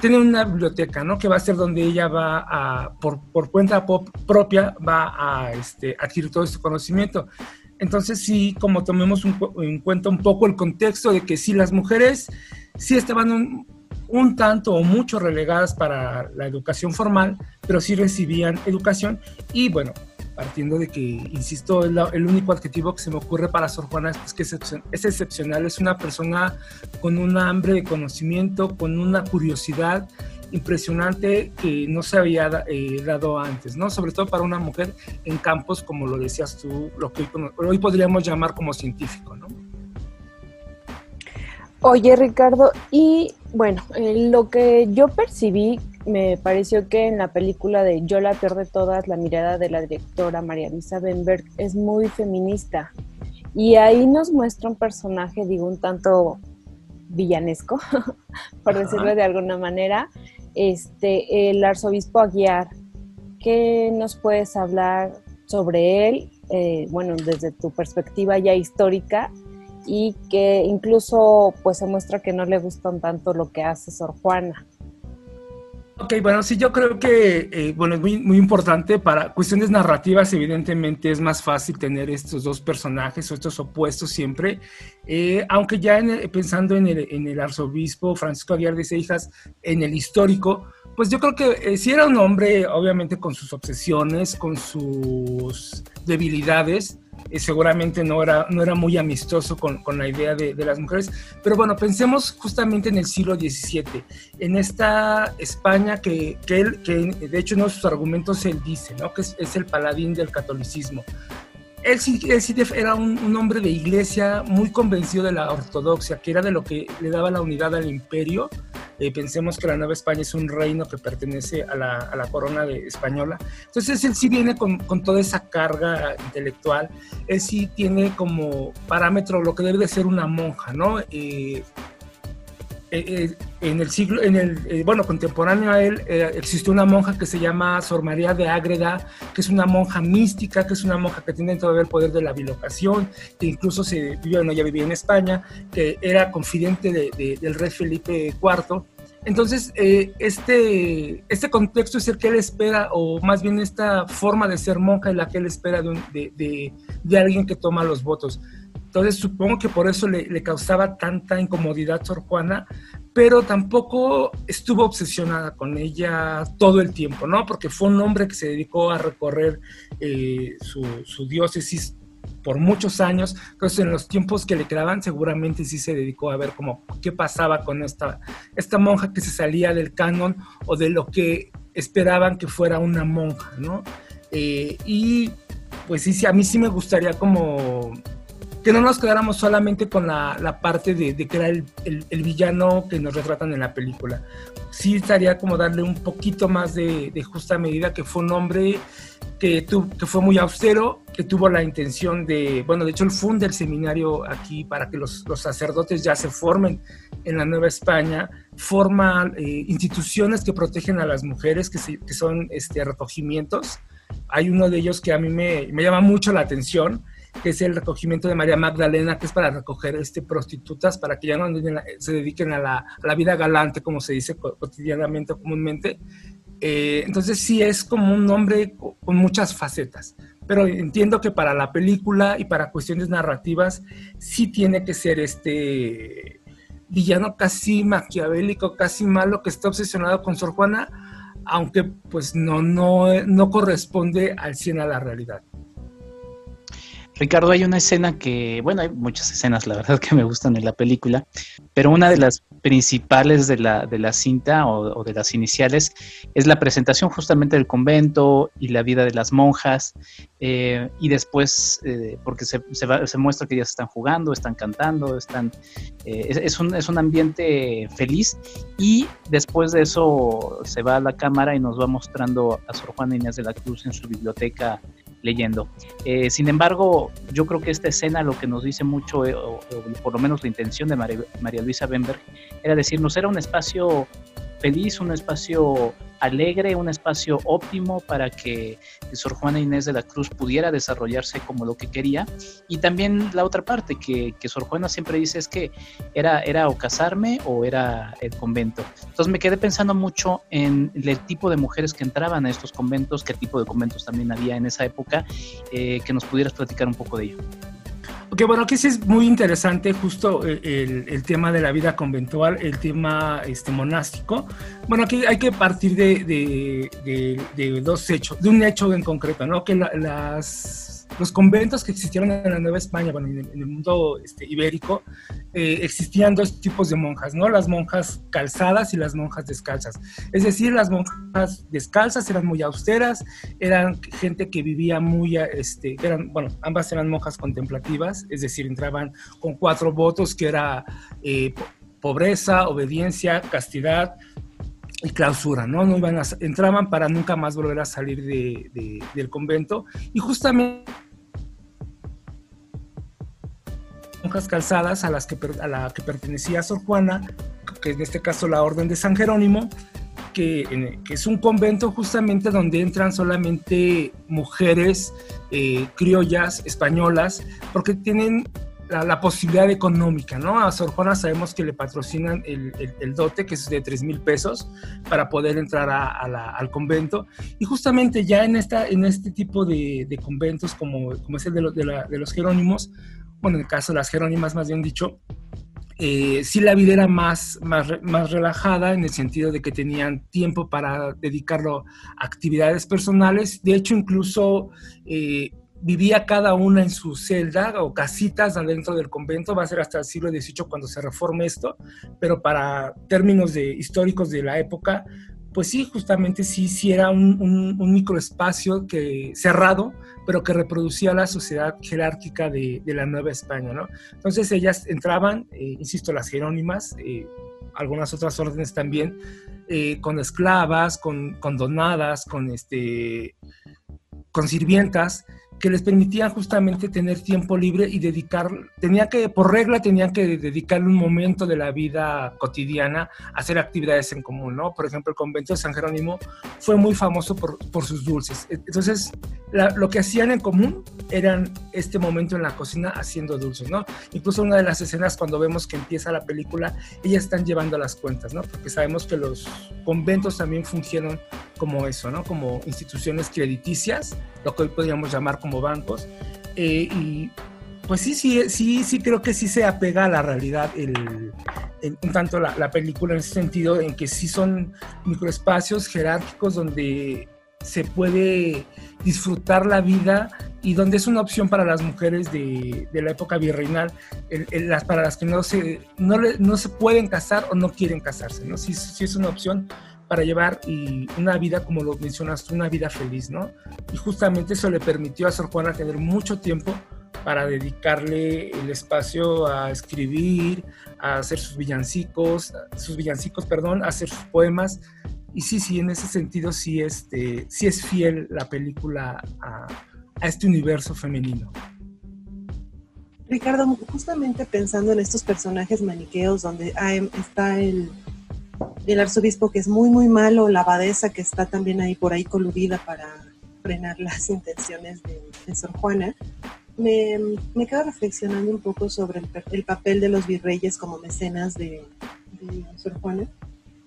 tener una biblioteca, ¿no? Que va a ser donde ella va a, por, por cuenta propia, va a este, adquirir todo este conocimiento. Entonces sí, como tomemos en cuenta un poco el contexto de que sí las mujeres sí estaban un, tanto o mucho relegadas para la educación formal, pero sí recibían educación y bueno, partiendo de que, insisto, el, único adjetivo que se me ocurre para Sor Juana es que es, excepcional, es una persona con un hambre de conocimiento, con una curiosidad impresionante que no se había eh, dado antes, ¿no? Sobre todo para una mujer en campos, como lo decías tú, lo que hoy, podríamos llamar como científico, ¿no? Oye, Ricardo, y bueno, eh, lo que yo percibí, me pareció que en la película de Yo la peor de todas, la mirada de la directora María Luisa Benberg es muy feminista Y ahí nos muestra un personaje, digo, un tanto villanesco, por decirlo de alguna manera, este, el arzobispo Aguiar. ¿Qué nos puedes hablar sobre él? Eh, bueno, desde tu perspectiva ya histórica y que incluso pues se muestra que no le gustan tanto lo que hace Sor Juana. Ok, bueno, sí, yo creo que, eh, bueno, es muy, muy importante para cuestiones narrativas, evidentemente es más fácil tener estos dos personajes o estos opuestos siempre, eh, aunque ya pensando en el, arzobispo Francisco Aguiar de Seijas, en el histórico, pues yo creo que eh, sí era un hombre, obviamente, con sus obsesiones, con sus debilidades, seguramente no era, no era muy amistoso con, con la idea de, de, las mujeres. Pero bueno, pensemos justamente en el siglo XVII, en esta España que, que él, que de hecho uno de sus argumentos él dice, ¿no? que es, es el paladín del catolicismo él sí, era un, hombre de iglesia muy convencido de la ortodoxia, que era de lo que le daba la unidad al imperio. Eh, pensemos que la Nueva España es un reino que pertenece a la, corona española. Entonces él sí viene con, con, toda esa carga intelectual. Él sí tiene como parámetro lo que debe de ser una monja, ¿no? Eh, eh, eh, en el siglo, en el, eh, bueno, contemporáneo a él, existió una monja que se llama Sor María de Ágreda, que es una monja mística, que es una monja que tiene todavía el poder de la bilocación, que incluso se vivió, no, ya vivía en España, que era confidente de, del rey Felipe IV. Entonces, este, este contexto es el que él espera, o más bien esta forma de ser monja es la que él espera de, de, de alguien que toma los votos. Entonces supongo que por eso le, causaba tanta incomodidad Sor Juana, pero tampoco estuvo obsesionada con ella todo el tiempo, ¿no? Porque fue un hombre que se dedicó a recorrer eh, su, diócesis por muchos años, entonces en los tiempos que le quedaban seguramente sí se dedicó a ver cómo qué pasaba con esta, esta monja que se salía del canon o de lo que esperaban que fuera una monja, ¿no? Eh, y pues sí, sí, a mí sí me gustaría como que no nos quedáramos solamente con la, la parte de, de, que era el, el, villano que nos retratan en la película. Sí estaría como darle un poquito más de, de justa medida, que fue un hombre que, tu, que fue muy austero, que tuvo la intención de, bueno, de hecho él funda el seminario aquí para que los, los sacerdotes ya se formen en la Nueva España, forma eh, instituciones que protegen a las mujeres, que, que son este, recogimientos. Hay uno de ellos que a mí me, me llama mucho la atención, que es el recogimiento de María Magdalena, que es para recoger este, prostitutas, para que ya no se dediquen a la, a la vida galante, como se dice cotidianamente, comúnmente. Eh, entonces sí es como un hombre con muchas facetas, pero entiendo que para la película y para cuestiones narrativas sí tiene que ser este villano casi maquiavélico, casi malo, que está obsesionado con Sor Juana, aunque pues no, no, no corresponde al 100 a la realidad. Ricardo, hay una escena que, bueno, hay muchas escenas, la verdad, que me gustan en la película, pero una de las principales de la, de la cinta o, de las iniciales es la presentación justamente del convento y la vida de las monjas, eh, y después, eh, porque se, se, muestra que ellas están jugando, están cantando, están, eh, es, un, es un ambiente feliz, y después de eso se va a la cámara y nos va mostrando a Sor Juana Inés de la Cruz en su biblioteca leyendo. Eh, sin embargo, yo creo que esta escena lo que nos dice mucho, eh, o, por lo menos la intención de María, Luisa Bemberg, era decirnos, era un espacio feliz, un espacio alegre, un espacio óptimo para que Sor Juana Inés de la Cruz pudiera desarrollarse como lo que quería. Y también la otra parte que, Sor Juana siempre dice es que era, era o casarme o era el convento. Entonces me quedé pensando mucho en el tipo de mujeres que entraban a estos conventos, qué tipo de conventos también había en esa época, eh, que nos pudieras platicar un poco de ello. Ok, bueno, aquí sí es muy interesante justo eh, el, el, tema de la vida conventual, el tema este, monástico. Bueno, aquí hay que partir de, de, de, dos hechos, de un hecho en concreto, ¿no? Que la, las los conventos que existieron en la Nueva España, bueno, en el, mundo este, ibérico, eh, existían dos tipos de monjas, ¿no? Las monjas calzadas y las monjas descalzas. Es decir, las monjas descalzas eran muy austeras, eran gente que vivía muy, este, eran, bueno, ambas eran monjas contemplativas, es decir, entraban con cuatro votos que era eh, pobreza, obediencia, castidad, y clausura, ¿no? No iban a, entraban para nunca más volver a salir de, de, del convento y justamente monjas calzadas a las que a la que pertenecía Sor Juana, que en este caso la Orden de San Jerónimo, que, es un convento justamente donde entran solamente mujeres eh, criollas españolas, porque tienen la, posibilidad económica, ¿no? A Sor Juana sabemos que le patrocinan el, dote, que es de 3 mil pesos, para poder entrar al convento. Y justamente ya en, esta, en este tipo de, conventos, como, como es el de, de, los Jerónimos, bueno, en el caso de las Jerónimas, más bien dicho, eh, sí la vida era más, más, más, relajada en el sentido de que tenían tiempo para dedicarlo a actividades personales. De hecho, incluso eh, vivía cada una en su celda o casitas dentro del convento, va a ser hasta el siglo XVIII cuando se reforme esto, pero para términos de, históricos de la época, pues sí, justamente sí, sí era un, un, microespacio que, cerrado, pero que reproducía la sociedad jerárquica de, de la Nueva España, ¿no? Entonces ellas entraban, eh, insisto, las jerónimas, eh, algunas otras órdenes también, eh, con esclavas, con, con donadas, con, este, con sirvientas, que les permitían justamente tener tiempo libre y dedicar, tenía que, por regla, tenían que dedicarle un momento de la vida cotidiana a hacer actividades en común, ¿no? Por ejemplo, el convento de San Jerónimo fue muy famoso por, por sus dulces. Entonces, lo que hacían en común eran este momento en la cocina haciendo dulces, ¿no? Incluso una de las escenas cuando vemos que empieza la película, ellas están llevando las cuentas, ¿no? Porque sabemos que los conventos también fungieron como eso, ¿no? Como instituciones crediticias, lo que hoy podríamos llamar como bancos. Eh, y pues sí, sí, sí, sí creo que sí se apega a la realidad el, un tanto la, la, película en ese sentido, en que sí son microespacios jerárquicos donde se puede disfrutar la vida y donde es una opción para las mujeres de, de la época virreinal, las, para las que no se, no, no, se pueden casar o no quieren casarse, ¿no? Sí, sí es una opción para llevar y una vida, como lo mencionas, una vida feliz, ¿no? Y justamente eso le permitió a Sor Juana tener mucho tiempo para dedicarle el espacio a escribir, a hacer sus villancicos, sus villancicos, perdón, a hacer sus poemas. Y sí, sí, en ese sentido sí, este, sí es fiel la película a, este universo femenino. Ricardo, justamente pensando en estos personajes maniqueos donde está el, el arzobispo que es muy, muy malo, la abadesa que está también ahí por ahí coludida para frenar las intenciones de, Sor Juana, me, me, quedo reflexionando un poco sobre el, papel de los virreyes como mecenas de, Sor Juana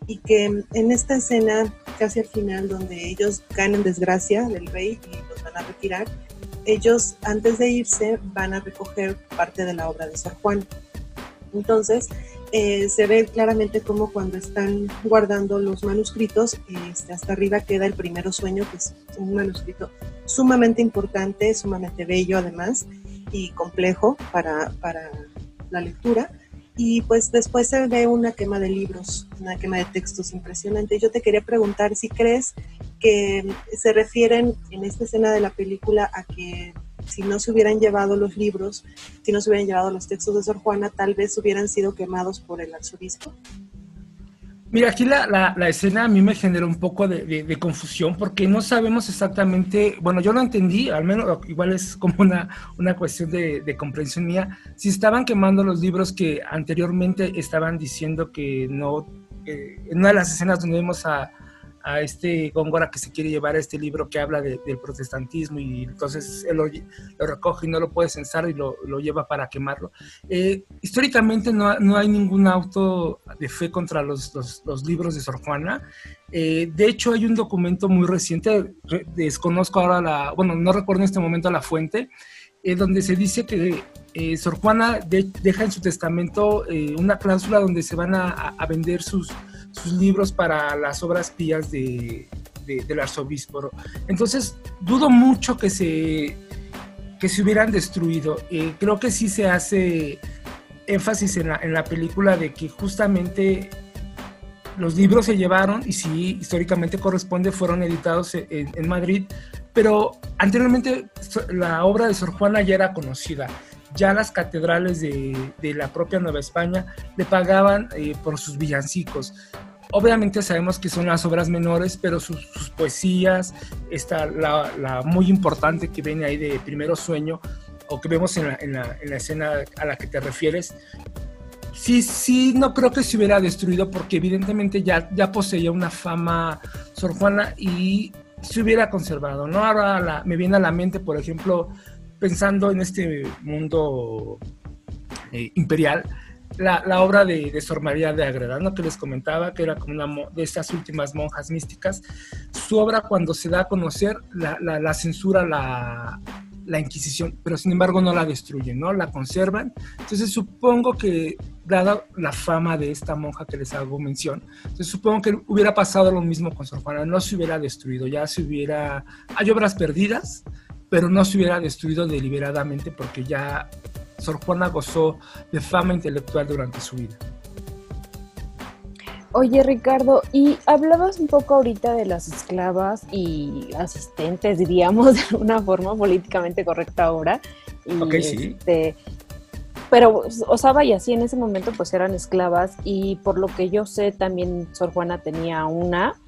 y que en esta escena, casi al final, donde ellos ganan desgracia del rey y los van a retirar, ellos antes de irse van a recoger parte de la obra de Sor Juana. Entonces, eh, se ve claramente como cuando están guardando los manuscritos, este, hasta arriba queda el primero sueño, que es un manuscrito sumamente importante, sumamente bello además y complejo para, para la lectura. Y pues después se ve una quema de libros, una quema de textos impresionante. Yo te quería preguntar si crees que se refieren en esta escena de la película a que si no se hubieran llevado los libros, si no se hubieran llevado los textos de Sor Juana, tal vez hubieran sido quemados por el arzobispo? Mira, aquí la, la, escena a mí me generó un poco de, confusión porque no sabemos exactamente, bueno, yo lo entendí, al menos igual es como una, una cuestión de, comprensión mía, si estaban quemando los libros que anteriormente estaban diciendo que no, en una de las escenas donde vemos a, a este Góngora que se quiere llevar a este libro que habla del protestantismo y entonces él lo, recoge y no lo puede censar y lo, lleva para quemarlo. Eh, históricamente no, no, hay ningún auto de fe contra los, los, libros de Sor Juana. Eh, de hecho, hay un documento muy reciente, desconozco ahora la, bueno, no recuerdo en este momento la fuente, eh, donde se dice que Sor Juana deja en su testamento una cláusula donde se van a, a vender sus sus libros para las obras pías de, del arzobispo. Entonces, dudo mucho que se, que se hubieran destruido. Eh, creo que sí se hace énfasis en la, en la película de que justamente los libros se llevaron y sí, históricamente corresponde, fueron editados en, en, Madrid, pero anteriormente la obra de Sor Juana ya era conocida ya las catedrales de, la propia Nueva España le pagaban eh, por sus villancicos. Obviamente sabemos que son las obras menores, pero sus, poesías, está la, muy importante que viene ahí de Primero Sueño, o que vemos en la, en la, en la escena a la que te refieres, sí, sí, no creo que se hubiera destruido porque evidentemente ya, ya poseía una fama Sor Juana y se hubiera conservado, ¿no? Ahora la, me viene a la mente, por ejemplo, pensando en este mundo eh, imperial, la, obra de, Sor María de Agreda, ¿no? que les comentaba, que era como una de estas últimas monjas místicas. Su obra, cuando se da a conocer, la, censura la, la Inquisición, pero sin embargo no la destruyen, ¿no? La conservan. Entonces supongo que, dada la fama de esta monja que les hago mención, entonces supongo que hubiera pasado lo mismo con Sor Juana, no se hubiera destruido, ya se hubiera... Hay obras perdidas, pero no se hubiera destruido deliberadamente porque ya Sor Juana gozó de fama intelectual durante su vida. Oye Ricardo, y hablabas un poco ahorita de las esclavas y asistentes, diríamos, de una forma políticamente correcta ahora. Y ok, sí. Este, pero, o sea, vaya, sí, en ese momento pues eran esclavas y por lo que yo sé también Sor Juana tenía una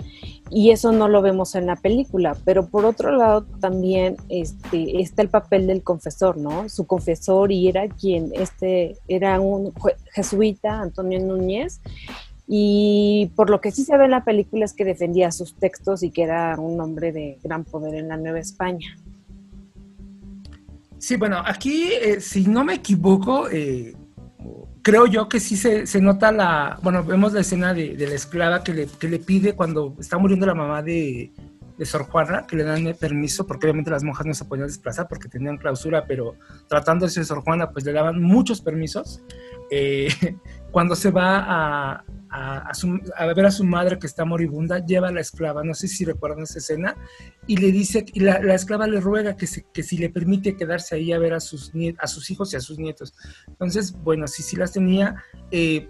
y eso no lo vemos en la película, pero por otro lado también este, está el papel del confesor, ¿no? Su confesor y era quien, este, era un jesuita, Antonio Núñez, y por lo que sí se ve en la película es que defendía sus textos y que era un hombre de gran poder en la Nueva España. Sí, bueno, aquí, eh, si no me equivoco, eh, creo yo que sí se, se, nota la, bueno, vemos la escena de, de la esclava que le, que le, pide cuando está muriendo la mamá de, de Sor Juana, que le dan permiso, porque obviamente las monjas no se podían desplazar porque tenían clausura, pero tratándose de Sor Juana, pues le daban muchos permisos. Eh, cuando se va a, a, a, ver a su madre que está moribunda, lleva a la esclava, no sé si recuerdan esa escena, y le dice, y la, la esclava le ruega que, se, que, si le permite quedarse ahí a ver a sus, a sus hijos y a sus nietos. Entonces, bueno, si sí las tenía, eh,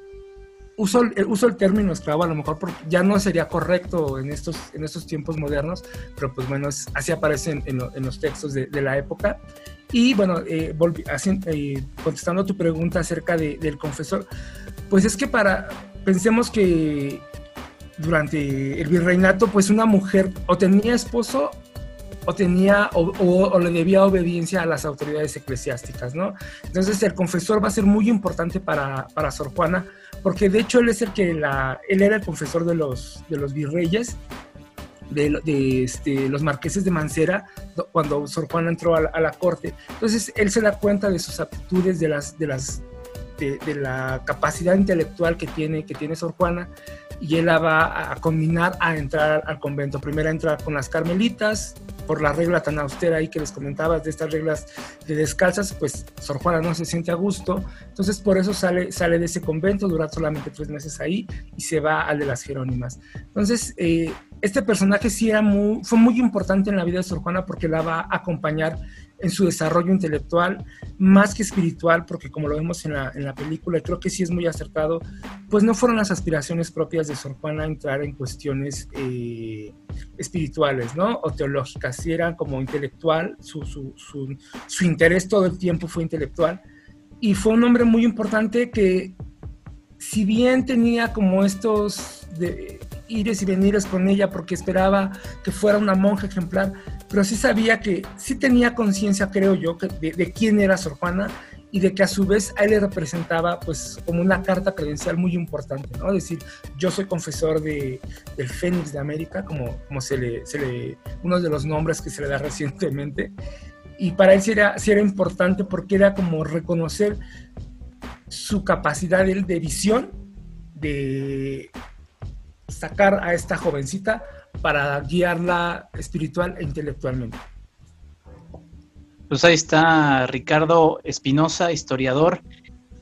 uso, uso, el término esclavo a lo mejor porque ya no sería correcto en estos, en estos tiempos modernos, pero pues bueno, es, así aparece en, en, en, los textos de, de la época. Y bueno, eh, volví, así, eh, contestando a tu pregunta acerca de, del confesor, pues es que para, pensemos que durante el virreinato, pues una mujer o tenía esposo o tenía o, o, o, le debía obediencia a las autoridades eclesiásticas, ¿no? Entonces el confesor va a ser muy importante para, para Sor Juana, porque de hecho él es el que la, él era el confesor de los, de los virreyes, de, de este, los marqueses de Mancera, cuando Sor Juana entró a la, a la, corte. Entonces él se da cuenta de sus aptitudes, de las, de las de, de, la capacidad intelectual que tiene, que tiene Sor Juana y él la va a combinar a entrar al convento. Primero a entrar con las carmelitas, por la regla tan austera ahí que les comentabas de estas reglas de descalzas, pues Sor Juana no se siente a gusto, entonces por eso sale, sale de ese convento, dura solamente tres meses ahí y se va al de las Jerónimas. Entonces, eh, este personaje sí era muy, fue muy importante en la vida de Sor Juana porque la va a acompañar en su desarrollo intelectual, más que espiritual, porque como lo vemos en la, en la película, creo que sí es muy acertado, pues no fueron las aspiraciones propias de Sor Juana entrar en cuestiones eh, espirituales, ¿no? O teológicas, sí eran como intelectual, su, su, su, su interés todo el tiempo fue intelectual, y fue un hombre muy importante que, si bien tenía como estos de, ires y venires con ella porque esperaba que fuera una monja ejemplar, pero sí sabía que sí tenía conciencia, creo yo, de, quién era Sor Juana y de que a su vez a él le representaba pues como una carta credencial muy importante, ¿no? Decir, yo soy confesor de, del Fénix de América, como, como se, le, se le, uno de los nombres que se le da recientemente, y para él sí era, sí era importante porque era como reconocer su capacidad de, de visión, de sacar a esta jovencita para guiarla espiritual e intelectualmente. Pues ahí está Ricardo Espinosa, historiador.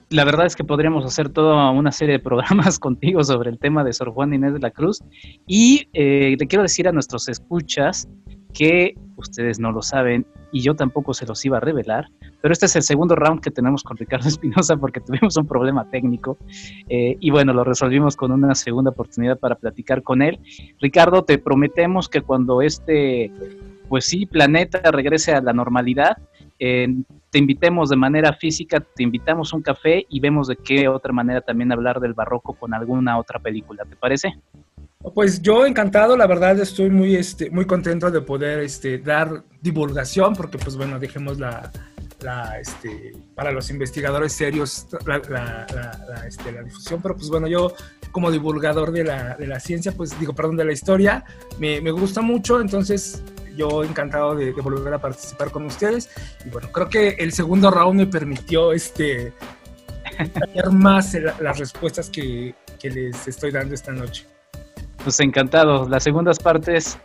La verdad es que podríamos hacer toda una serie de programas contigo sobre el tema de Sor Juana Inés de la Cruz. Y eh, le quiero decir a nuestros escuchas que ustedes no lo saben y yo tampoco se los iba a revelar, pero este es el segundo round que tenemos con Ricardo Espinosa porque tuvimos un problema técnico eh, y bueno, lo resolvimos con una segunda oportunidad para platicar con él. Ricardo, te prometemos que cuando este, pues sí, planeta regrese a la normalidad, eh, te invitemos de manera física, te invitamos un café y vemos de qué otra manera también hablar del barroco con alguna otra película, ¿te parece? Pues yo encantado, la verdad estoy muy, este, muy contento de poder este, dar divulgación, porque pues bueno, dejemos la, la, este, para los investigadores serios la, la, este, la, difusión, pero pues bueno, yo como divulgador de la, de ciencia, pues digo, perdón, de la historia, me, me gusta mucho, entonces yo encantado de, volver a participar con ustedes. Y bueno, creo que el segundo round me permitió este, más las respuestas que, que les estoy dando esta noche. Pues encantado. Las segundas partes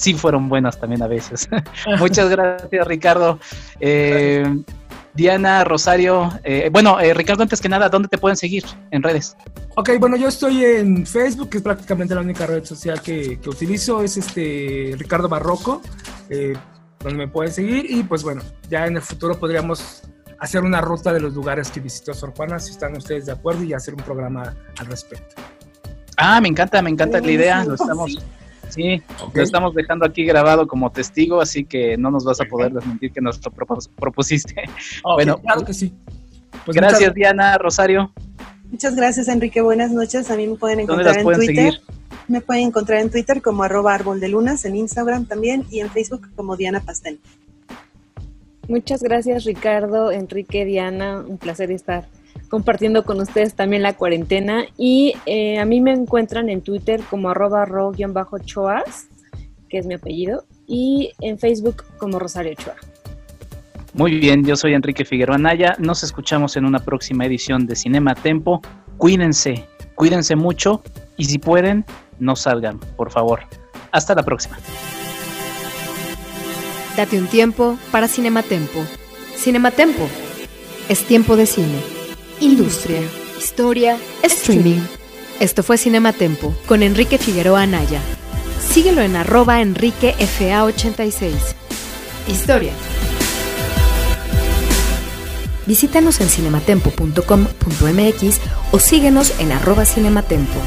sí fueron buenas también a veces. Muchas gracias, Ricardo. Eh, Diana, Rosario. Eh, bueno, eh, Ricardo, antes que nada, ¿dónde te pueden seguir en redes? Ok, bueno, yo estoy en Facebook, que es prácticamente la única red social que, utilizo, es este Ricardo Barroco, donde me pueden seguir. Y pues bueno, ya en el futuro podríamos hacer una ruta de los lugares que visitó Sor Juana, si están ustedes de acuerdo, y hacer un programa al respecto. Ah, me encanta, me encanta la idea. Lo estamos, Sí, lo estamos dejando aquí grabado como testigo, así que no nos vas a poder desmentir que nos propusiste. bueno, claro que sí. Pues gracias, Diana, Rosario. Muchas gracias, Enrique. Buenas noches. A mí me pueden encontrar en Twitter. Me pueden encontrar en Twitter como arroba árbol de lunas, en Instagram también y en Facebook como Diana Pastel. Muchas gracias, Ricardo, Enrique, Diana. Un placer estar compartiendo con ustedes también la cuarentena. Y eh, a mí me encuentran en Twitter como arroba ro-choas, que es mi apellido, y en Facebook como Rosario Choa. Muy bien, yo soy Enrique Figueroa Naya. Nos escuchamos en una próxima edición de Cinema Tempo. Cuídense, cuídense mucho y si pueden, no salgan, por favor. Hasta la próxima. Date un tiempo para Cinematempo. Cinematempo es tiempo de cine industria, historia, streaming. Esto fue Cinematempo con Enrique Figueroa Anaya. Síguelo en arroba enriquefa86. Historia. Visítanos en cinematempo.com.mx o síguenos en arroba cinematempo.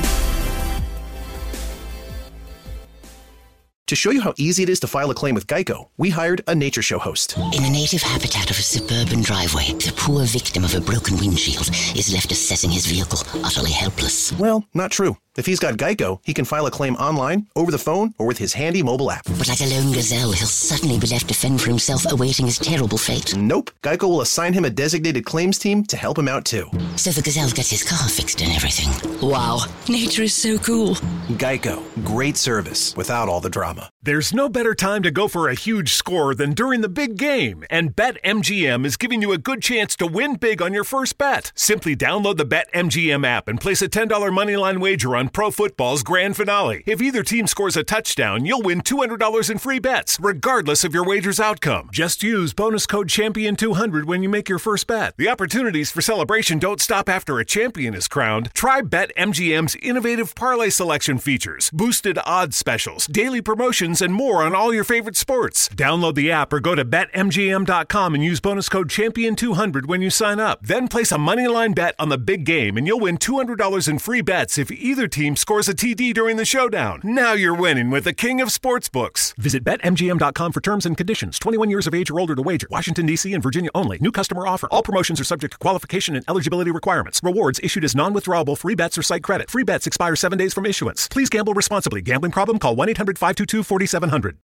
To show you how easy it is to file a claim with Geico, we hired a nature show host. In the native habitat of a suburban driveway, the poor victim of a broken windshield is left assessing his vehicle, utterly helpless. Well, not true. If he's got Geico, he can file a claim online, over the phone, or with his handy mobile app. But like a lone gazelle, he'll suddenly be left to fend for himself, awaiting his terrible fate. Nope. Geico will assign him a designated claims team to help him out too. So the gazelle gets his car fixed and everything. Wow, nature is so cool. Geico, great service without all the drama. There's no better time to go for a huge score than during the big game, and BetMGM is giving you a good chance to win big on your first bet. Simply download the BetMGM app and place a $10 moneyline wager on on pro football's grand finale. If either team scores a touchdown, you'll win $200 in free bets, regardless of your wager's outcome. Just use bonus code Champion200 when you make your first bet. The opportunities for celebration don't stop after a champion is crowned. Try BetMGM's innovative parlay selection features, boosted odds specials, daily promotions, and more on all your favorite sports. Download the app or go to BetMGM.com and use bonus code Champion200 when you sign up. Then place a moneyline bet on the big game, and you'll win $200 in free bets if either team scores a TD during the showdown. Now you're winning with the king of sportsbooks. Visit BetMGM.com for terms and conditions. 21 years of age or older to wager. Washington, D.C. and Virginia only. New customer offer. All promotions are subject to qualification and eligibility requirements. Rewards issued as non withdrawable free bets or site credit. Free bets expire seven days from issuance. Please gamble responsibly. Gambling problem? Call 1 800 522 4700.